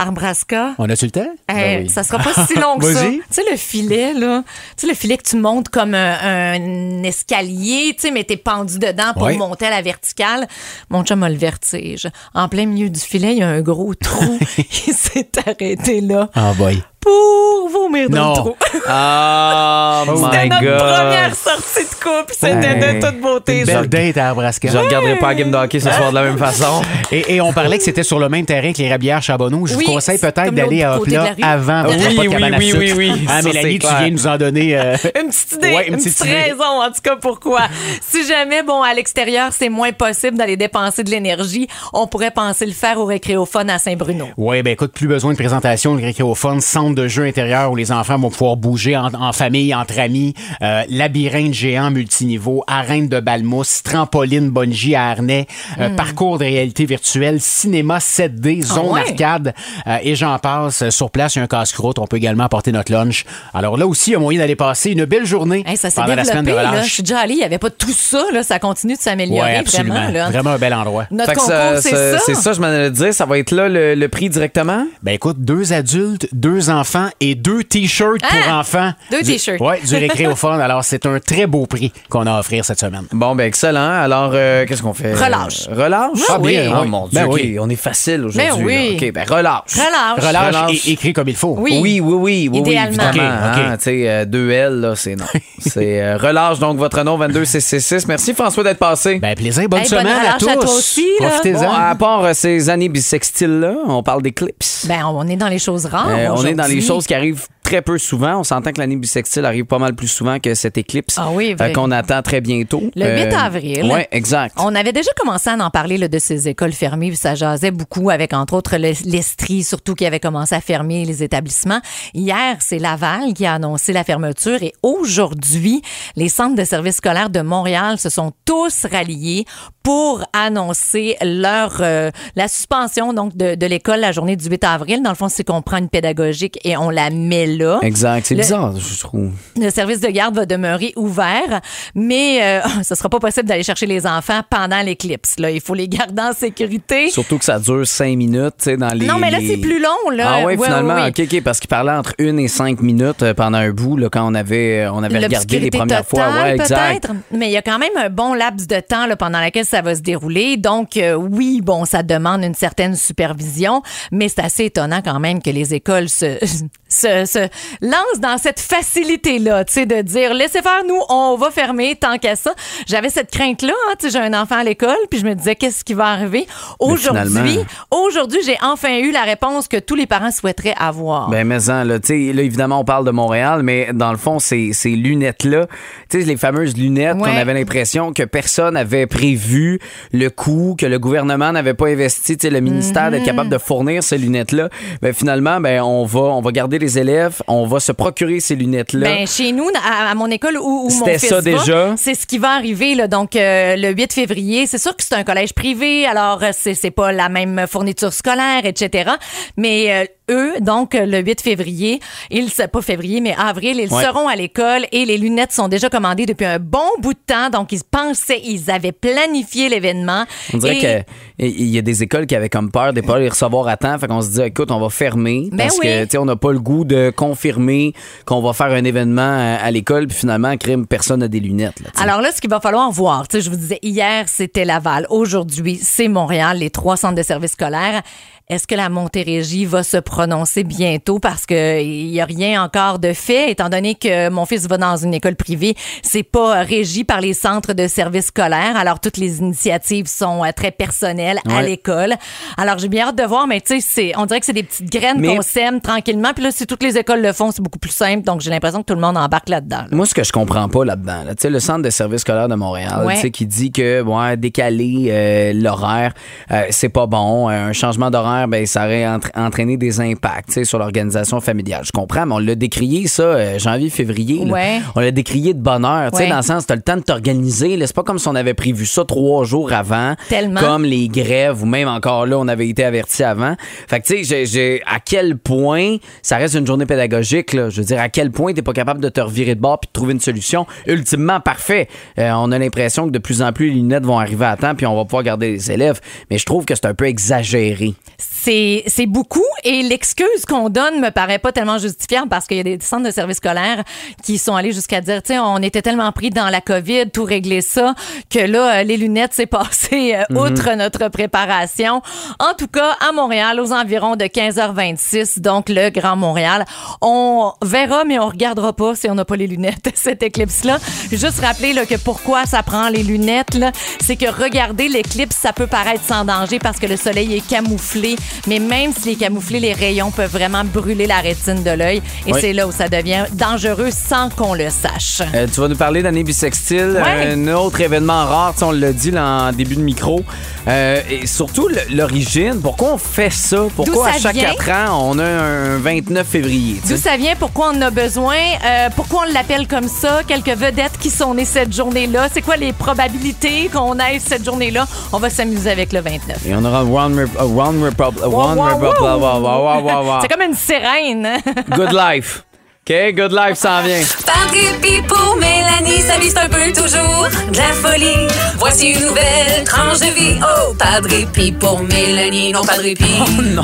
On a-tu le temps? Hey, Ben oui. Ça sera pas si long [LAUGHS] que ça. Tu sais, le filet, là. Tu sais, le filet que tu montes comme un, un escalier, tu sais, mais t'es pendu dedans pour Ouais. monter à la verticale. Mon chum a le vertige. En plein milieu du filet, il y a un gros trou. [LAUGHS] il s'est arrêté là Ah boy. Pour vomir dans Non. le trou. Ah, [LAUGHS] C'était my notre God. première sortie de couple. C'était de toute beauté. Une belle date à Arbrasca. Je regarderai pas la game de hockey ce soir de la même façon. [LAUGHS] Et, et on parlait que c'était sur le même terrain que les Rabières Charbonneau. Je Oui, vous conseille peut-être d'aller à l'autre côté de Hopla la rue. avant Oui, oui, cabane à oui, sucre. oui, oui. Hein, Ça, Mélanie, tu clair. viens de nous en donner... euh, [LAUGHS] Une petite idée, Ouais, une, une petite raison, en tout cas, pourquoi. si jamais, bon, à l'extérieur, c'est moins possible d'aller dépenser de l'énergie, on pourrait penser le faire au récréophone à Saint-Bruno. Oui, ben écoute, plus besoin de présentation, le récréophone, centre de jeu intérieur où les enfants vont pouvoir bouger en, en famille, entre amis, euh, labyrinthe géant multiniveau, arène de balmousse, trampoline bungee à harnais, euh, parcours de réalité virtuelle, cinéma 7D, zone Hmm. Ah ouais? arcade euh, et j'en passe. Sur place, il y a un casse-croûte, on peut également apporter notre lunch. Alors là aussi, il y a moyen d'aller passer une belle journée Hey, ça pendant la semaine de là. Je relâche. suis déjà allée, il n'y avait pas tout ça, là. Ça continue de s'améliorer, Ouais, vraiment, là. Vraiment un bel endroit. Notre concours, c'est ça- ça. C'est ça, je m'en allais dire. Ça va être là le, le prix directement? Ben écoute, deux adultes, deux enfants enfants et deux t-shirts pour Ah! enfants. Deux Du- t-shirts. Ouais, du récréophone. [LAUGHS] Alors, c'est un très beau prix qu'on a à offrir cette semaine. Bon, ben excellent. Alors, euh, qu'est-ce qu'on fait? Relâche. Relâche? Ah, bien, Oh oui. mon Dieu, Ben OK, oui. on est facile aujourd'hui. Ben oui. là. OK, ben relâche. Relâche. Relâche, Relâche. et écrit comme il faut. Oui. Oui, oui, oui, oui, oui, Idéalement. évidemment. OK, OK. hein, tu sais, euh, deux L, là, c'est non. [LAUGHS] c'est euh, relâche donc votre nom 22666. Merci François d'être passé. Ben, plaisir. Bonne Hey, bonne semaine à tous. à toi aussi. Profitez-en. Bon, à part euh, ces années bissextiles-là, on parle d'éclipses. Ben, on est dans les choses rares. Euh, on est dans les choses qui arrivent très peu souvent. On s'entend que l'année bissextile arrive pas mal plus souvent que cette éclipse Ah oui, euh, qu'on attend très bientôt. Le 8 avril. Oui, exact. On avait déjà commencé à en parler là, de ces écoles fermées, puis ça jasait beaucoup avec, entre autres, le- l'Estrie, surtout qui avait commencé à fermer les établissements. Hier, c'est Laval qui a annoncé la fermeture et aujourd'hui, les centres de services scolaires de Montréal se sont tous ralliés pour annoncer leur euh, la suspension donc de, de l'école la journée du 8 avril. Dans le fond, c'est qu'on prend une pédagogique et on la met là. Exact. C'est bizarre, je trouve. Le service de garde va demeurer ouvert, mais euh, [LAUGHS] ce sera pas possible d'aller chercher les enfants pendant l'éclipse. Là, il faut les garder en sécurité. Surtout que ça dure cinq minutes, dans les. non, mais là les- c'est plus long là. Ah ouais, Ouais, finalement, ouais, ouais. ok, ok, parce qu'il parlait entre une et cinq minutes euh, pendant un bout, là, quand on avait, on avait regardé les premières fois. Ouais, exact. peut-être. Mais il y a quand même un bon laps de temps là, pendant lequel ça va se dérouler. Donc, euh, oui, bon, ça demande une certaine supervision, mais c'est assez étonnant quand même que les écoles se, [LAUGHS] se, se lancent dans cette facilité-là, tu sais, de dire, laissez faire, nous, on va fermer tant qu'à ça. J'avais cette crainte-là, hein, tu sais, j'ai un enfant à l'école, puis je me disais, qu'est-ce qui va arriver? Aujourd'hui, aujourd'hui, j'ai enfin eu la réponse que tous les parents souhaiteraient avoir. Ben, mais en, là, tu sais, là, évidemment, on parle de Montréal, mais dans le fond, ces, ces lunettes-là, tu sais, les fameuses lunettes Ouais. qu'on avait l'impression que personne n'avait prévu le coût, que le gouvernement n'avait pas investi, tu sais, le ministère d'être capable de fournir ces lunettes-là. Ben, finalement, ben, on va, on va garder les élèves, on va se procurer ces lunettes-là. Ben, chez nous, à, à mon école où, où mon fils ça va, déjà? c'est ce qui va arriver là, donc euh, le 8 février. C'est sûr que c'est un collège privé, alors euh, c'est c'est pas la même fourniture scolaire, etc. Mais euh, eux, donc euh, le 8 février, ils pas février, mais avril, ils Ouais. seront à l'école et les lunettes sont déjà commandées depuis un bon bout de temps. Donc ils pensaient, ils avaient planifié l'événement. On dirait Et- qu'il y a des écoles qui avaient comme peur de pas les recevoir à temps. Fait qu'on se dit, écoute, on va fermer Ben parce oui. que, tu sais, on n'a pas le goût de confirmer qu'on va faire un événement à, à l'école. Puis finalement, crime, personne n'a des lunettes. Là. Alors là, ce qu'il va falloir voir, tu sais, je vous disais, hier, c'était Laval. Aujourd'hui, c'est Montréal, les trois centres de services scolaires. Est-ce que la Montérégie va se prononcer bientôt? Parce que il y a rien encore de fait, étant donné que mon fils va dans une école privée, c'est pas régi par les centres de services scolaires. Alors toutes les initiatives sont euh, très personnelles à l'école. Alors j'ai bien hâte de voir, mais tu sais, c'est, on dirait que c'est des petites graines Mais- qu'on sème tranquillement. Puis là, si toutes les écoles le font, c'est beaucoup plus simple. Donc j'ai l'impression que tout le monde embarque là-dedans. là. Moi, ce que je comprends pas là-dedans, là, tu sais, le centre de services scolaires de Montréal, Ouais. tu sais, qui dit que ouais, décaler euh, l'horaire, euh, c'est pas bon. Euh, Un changement d'horaire, ben, ça aurait entra- entraîné des impacts tu sur l'organisation familiale. Je comprends, mais on l'a décrié, ça, euh, janvier, février. Ouais. On l'a décrié de tu sais, Ouais. dans le sens, t'as le temps de t'organiser. C'est pas comme si on avait prévu ça trois jours avant. Tellement. Comme les grèves, ou même encore là, on avait été averti avant. Fait que, tu sais, à quel point ça reste une journée pédagogique, là? Je veux dire, à quel point t'es pas capable de te revirer de bord puis de trouver une solution ultimement parfait? Euh, on a l'impression que de plus en plus les lunettes vont arriver à temps puis on va pouvoir garder les élèves. Mais je trouve que c'est un peu exagéré. C'est beaucoup et l'excuse qu'on donne me paraît pas tellement justifiable parce qu'il y a des centres de services scolaires qui sont allés jusqu'à dire, tu sais, on était tellement pris dans la COVID, tout régler ça, que là, euh, les lunettes, c'est [LAUGHS] passé euh, outre notre préparation. En tout cas, à Montréal, aux environs de 15h26, donc le Grand Montréal, on verra, mais on regardera pas si on n'a pas les lunettes, [LAUGHS] cette éclipse-là. Juste rappeler là, que pourquoi ça prend les lunettes, là, c'est que regarder l'éclipse, ça peut paraître sans danger parce que le soleil est camouflé, mais même s'il est camouflé, les rayons peuvent vraiment brûler la rétine de l'œil et Oui. c'est là où ça devient dangereux sans qu'on le sache. Euh, tu vas nous parler d'année bissextile, Ouais. un autre événement rare, on l'a dit là, en début de micro. Euh, et surtout l'origine, pourquoi on fait ça? Pourquoi ça à chaque vient? quatre ans, on a un 29 février? D'où ça vient, pourquoi on en a besoin, euh, pourquoi on l'appelle comme ça, quelques vedettes qui sont nées cette journée-là, c'est quoi les probabilités qu'on ait cette journée-là? On va s'amuser avec le 29. Et on aura One, Rep- one Republic. Wow, One. C'est comme une sirène. Good life. OK, good life s'en vient. Par dépit pour Mélanie, vise un peu toujours de la folie. Voici une nouvelle tranche de vie. Oh, pas de répit pour Mélanie, non pas de répit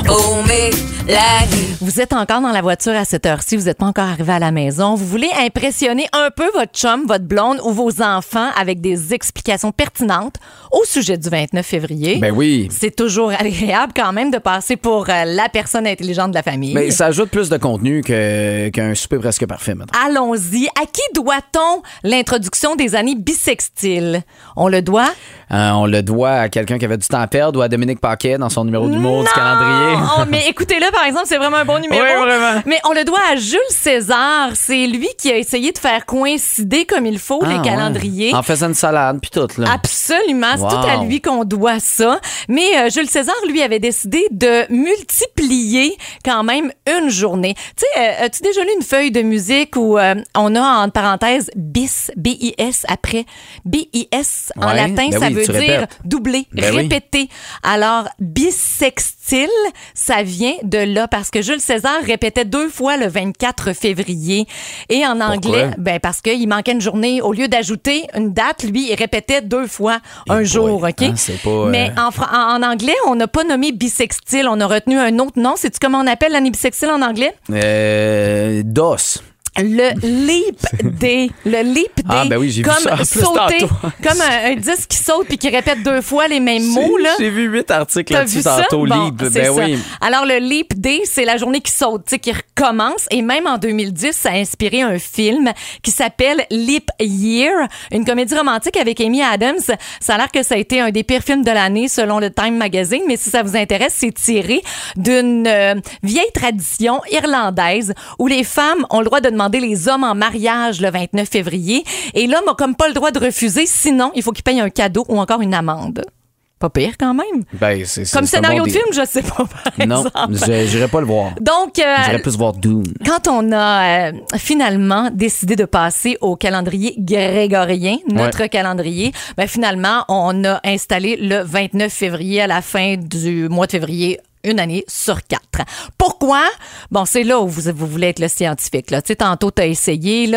pour Mélanie. Vous êtes encore dans la voiture à cette heure-ci, vous n'êtes pas encore arrivé à la maison. Vous voulez impressionner un peu votre chum, votre blonde ou vos enfants avec des explications pertinentes au sujet du 29 février? Ben oui. C'est toujours agréable quand même de passer pour euh, la personne intelligente de la famille. Mais ça ajoute plus de contenu que- qu'un souper presque parfait, maintenant. Allons-y. À qui doit-on l'introduction des années bissextiles? On le doit? Euh, on le doit à quelqu'un qui avait du temps à perdre ou à Dominique Paquet dans son numéro d'humour du calendrier. Oh, mais écoutez-le, par exemple, c'est vraiment un bon [LAUGHS] numéro. Oui, vraiment. Mais on le doit à Jules César. C'est lui qui a essayé de faire coïncider comme il faut Ah, les ouais. calendriers. En faisant une salade, puis tout, là. Absolument, c'est Wow. tout à lui qu'on doit ça. Mais euh, Jules César, lui, avait décidé de multiplier quand même une journée. Tu sais, euh, as-tu déjà lu une feuille de musique où euh, on a en parenthèse bis, B-I-S après? B-I-S en Ouais, latin, ben ça oui, veut tu dire répètes. doubler, Ben oui. répéter. Alors, bissextile, ça vient de là parce que Jules César répétait deux fois le 24 février. Et en anglais, ben parce qu'il manquait une journée. Au lieu d'ajouter une date, lui, il répétait deux fois un jour, OK? hein, pas, euh, Mais en, anglais, on n'a pas nommé bissextile. On a retenu un autre nom. Sais-tu comment on appelle l'année bissextile en anglais? Euh, DOS. Le leap day. Le leap day. Ah, ben oui, j'ai vu comme ça en plus sauter, tantôt. comme un, un disque qui saute puis qui répète deux fois les mêmes mots, là. J'ai vu huit articles là-dessus tantôt, Bon, Leap. Ben ça. oui. Alors, le Leap Day, c'est la journée qui saute, tu sais, qui recommence. Et même en 2010, ça a inspiré un film qui s'appelle Leap Year, une comédie romantique avec Amy Adams. Ça a l'air que ça a été un des pires films de l'année selon le Time Magazine, mais si ça vous intéresse, c'est tiré d'une euh, vieille tradition irlandaise où les femmes ont le droit de demander les hommes en mariage le 29 février. Et l'homme a comme pas le droit de refuser, sinon il faut qu'il paye un cadeau ou encore une amende. Pas pire quand même. Ben, c'est Comme scénario bon de film, je sais pas, par Non, j'irais pas le voir. Donc, euh, J'irais plus voir Dune. quand on a euh, finalement décidé de passer au calendrier grégorien, notre calendrier, ben finalement, on a installé le 29 février à la fin du mois de février une année sur quatre. Pourquoi? Bon, c'est là où vous, vous voulez être le scientifique. Là. Tu sais, tantôt, tu as essayé.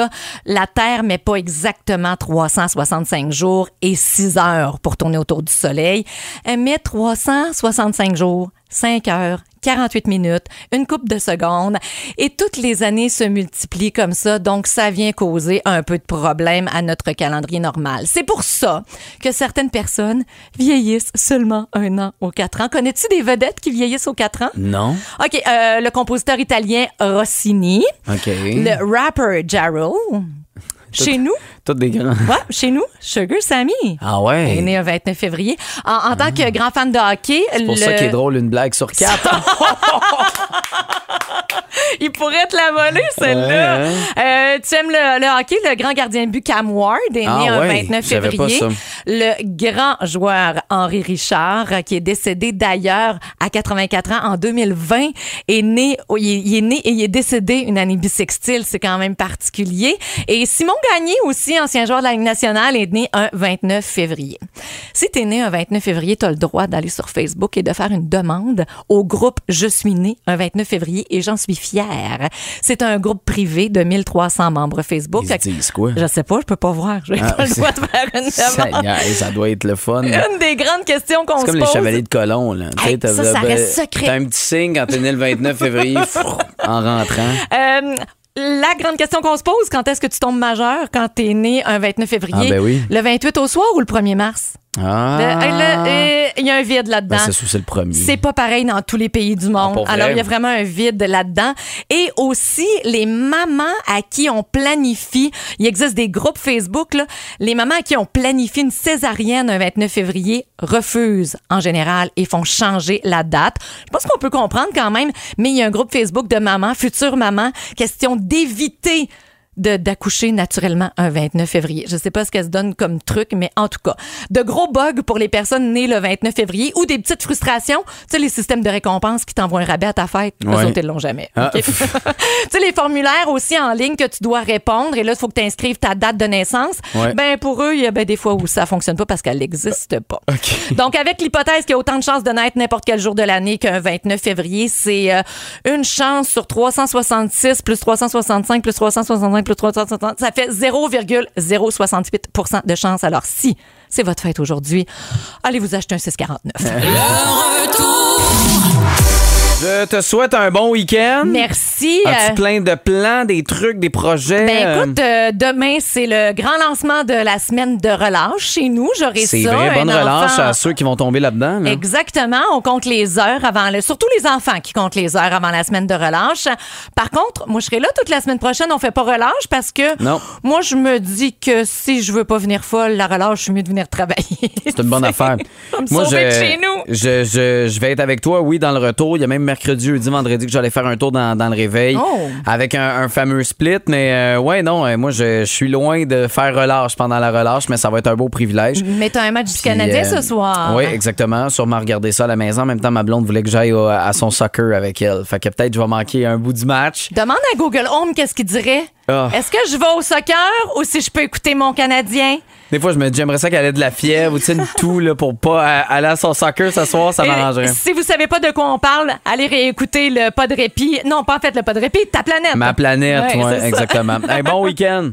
La Terre met pas exactement 365 jours et 6 heures pour tourner autour du Soleil. Elle met 365 jours, 5 heures, 48 minutes, une coupe de secondes. Et toutes les années se multiplient comme ça, donc ça vient causer un peu de problème à notre calendrier normal. C'est pour ça que certaines personnes vieillissent seulement un an aux quatre ans. Connais-tu des vedettes qui vieillissent aux quatre ans? Non? OK, euh, le compositeur italien Rossini, OK. le rapper Jarrell, chez nous, Toutes des grands. ouais, chez nous, Sugar Sammy. Ah ouais? est né un 29 février. En, en tant que grand fan de hockey, C'est pour le- ça qu'il est drôle, une blague sur quatre. [LAUGHS] il pourrait te la voler, celle-là. Ouais, Euh, tu aimes le, le hockey, le grand gardien de but Cam Ward est Ah né ouais, 29 je savais pas février. Le grand joueur Henri Richard, qui est décédé d'ailleurs à 84 ans en 2020, est né, il est, il est né et il est décédé une année bissextile. C'est quand même particulier. Et Simon Gagné aussi, ancien joueur de la Ligue nationale, est né un 29 février. Si t'es né un 29 février, t'as le droit d'aller sur Facebook et de faire une demande au groupe Je suis né un 29 février et j'en suis fière. C'est un groupe privé de 1300 membres Facebook. Ils se disent quoi? Je sais pas, je peux pas voir. J'ai Ah, pas le droit de faire une [LAUGHS] demande. Seigneur, ça doit être le fun. Une des grandes questions qu'on C'est se comme les pose. chevaliers de colon. Là. Hey, t'as- ça, ça ben, reste secret. T'as un petit signe quand t'es né le 29 février [LAUGHS] en rentrant. Euh, la grande question qu'on se pose, quand est-ce que tu tombes majeur? Quand t'es né un 29 février? Ah, ben oui. Le 28 au soir ou le 1er mars? Ah! Euh, Il y a un vide là-dedans. Ben, c'est le premier. C'est pas pareil dans tous les pays du monde. pour vrai? Alors, il y a vraiment un vide là-dedans. Et aussi, les mamans à qui on planifie, il existe des groupes Facebook, là, les mamans à qui on planifie une césarienne un 29 février refusent en général et font changer la date. Je pense qu'on peut comprendre quand même, mais il y a un groupe Facebook de mamans, futures mamans, question d'éviter d'accoucher naturellement un 29 février. Je sais pas ce qu'elle se donne comme truc, mais en tout cas, de gros bugs pour les personnes nées le 29 février ou des petites frustrations. Tu sais, les systèmes de récompense qui t'envoient un rabais à ta fête, eux Ouais. autres, ils l'ont jamais. Ah. [LAUGHS] Tu sais, les formulaires aussi en ligne que tu dois répondre et là, il faut que tu inscrives ta date de naissance. Ouais. Ben, pour eux, il y a ben, des fois où ça fonctionne pas parce qu'elle n'existe pas. OK. [LAUGHS] Donc, avec l'hypothèse qu'il y a autant de chances de naître n'importe quel jour de l'année qu'un 29 février, c'est euh, une chance sur 366 plus 365 plus 365 plus 360. Ça fait 0,068% de chance. Alors, si c'est votre fête aujourd'hui, allez vous acheter un 649. Je te souhaite un bon week-end. Merci. As-tu euh, plein de plans, des trucs, des projets? Ben écoute, euh, demain, c'est le grand lancement de la semaine de relâche chez nous. J'aurai ça. c'est vrai, bonne relâche à ceux qui vont tomber là-dedans. là. Exactement. On compte les heures avant le. Surtout les enfants qui comptent les heures avant la semaine de relâche. Par contre, moi, je serai là toute la semaine prochaine. On fait pas relâche parce que Non. moi, je me dis que si je veux pas venir folle, la relâche, je suis mieux de venir travailler. C'est une bonne [LAUGHS] affaire. Moi, sauver de je, chez nous. Je, je, je vais être avec toi, oui, dans le retour. Il y a même mercredi, jeudi, vendredi que j'allais faire un tour dans, dans le réveil Oh. avec un, un fameux split. Mais euh, ouais, non, euh, moi, je, je suis loin de faire relâche pendant la relâche, mais ça va être un beau privilège. Mais t'as un match du Canadien euh, ce soir. Oui, exactement. Sûrement regarder ça à la maison. En même temps, ma blonde voulait que j'aille au- à son soccer avec elle. Fait que peut-être je vais manquer un bout du match. Demande à Google Home qu'est-ce qu'il dirait. Ah. Est-ce que je vais au soccer ou si je peux écouter mon Canadien? Des fois, je me dis, j'aimerais ça qu'elle ait de la fièvre ou tu sais, une toux là, pour pas euh, aller à son soccer ce soir, ça m'arrangerait. Si vous savez pas de quoi on parle, allez réécouter le pas de répit. Non, pas en fait le pas de répit, ta planète. Ma planète, Ouais, exactement. [LAUGHS] Un bon week-end.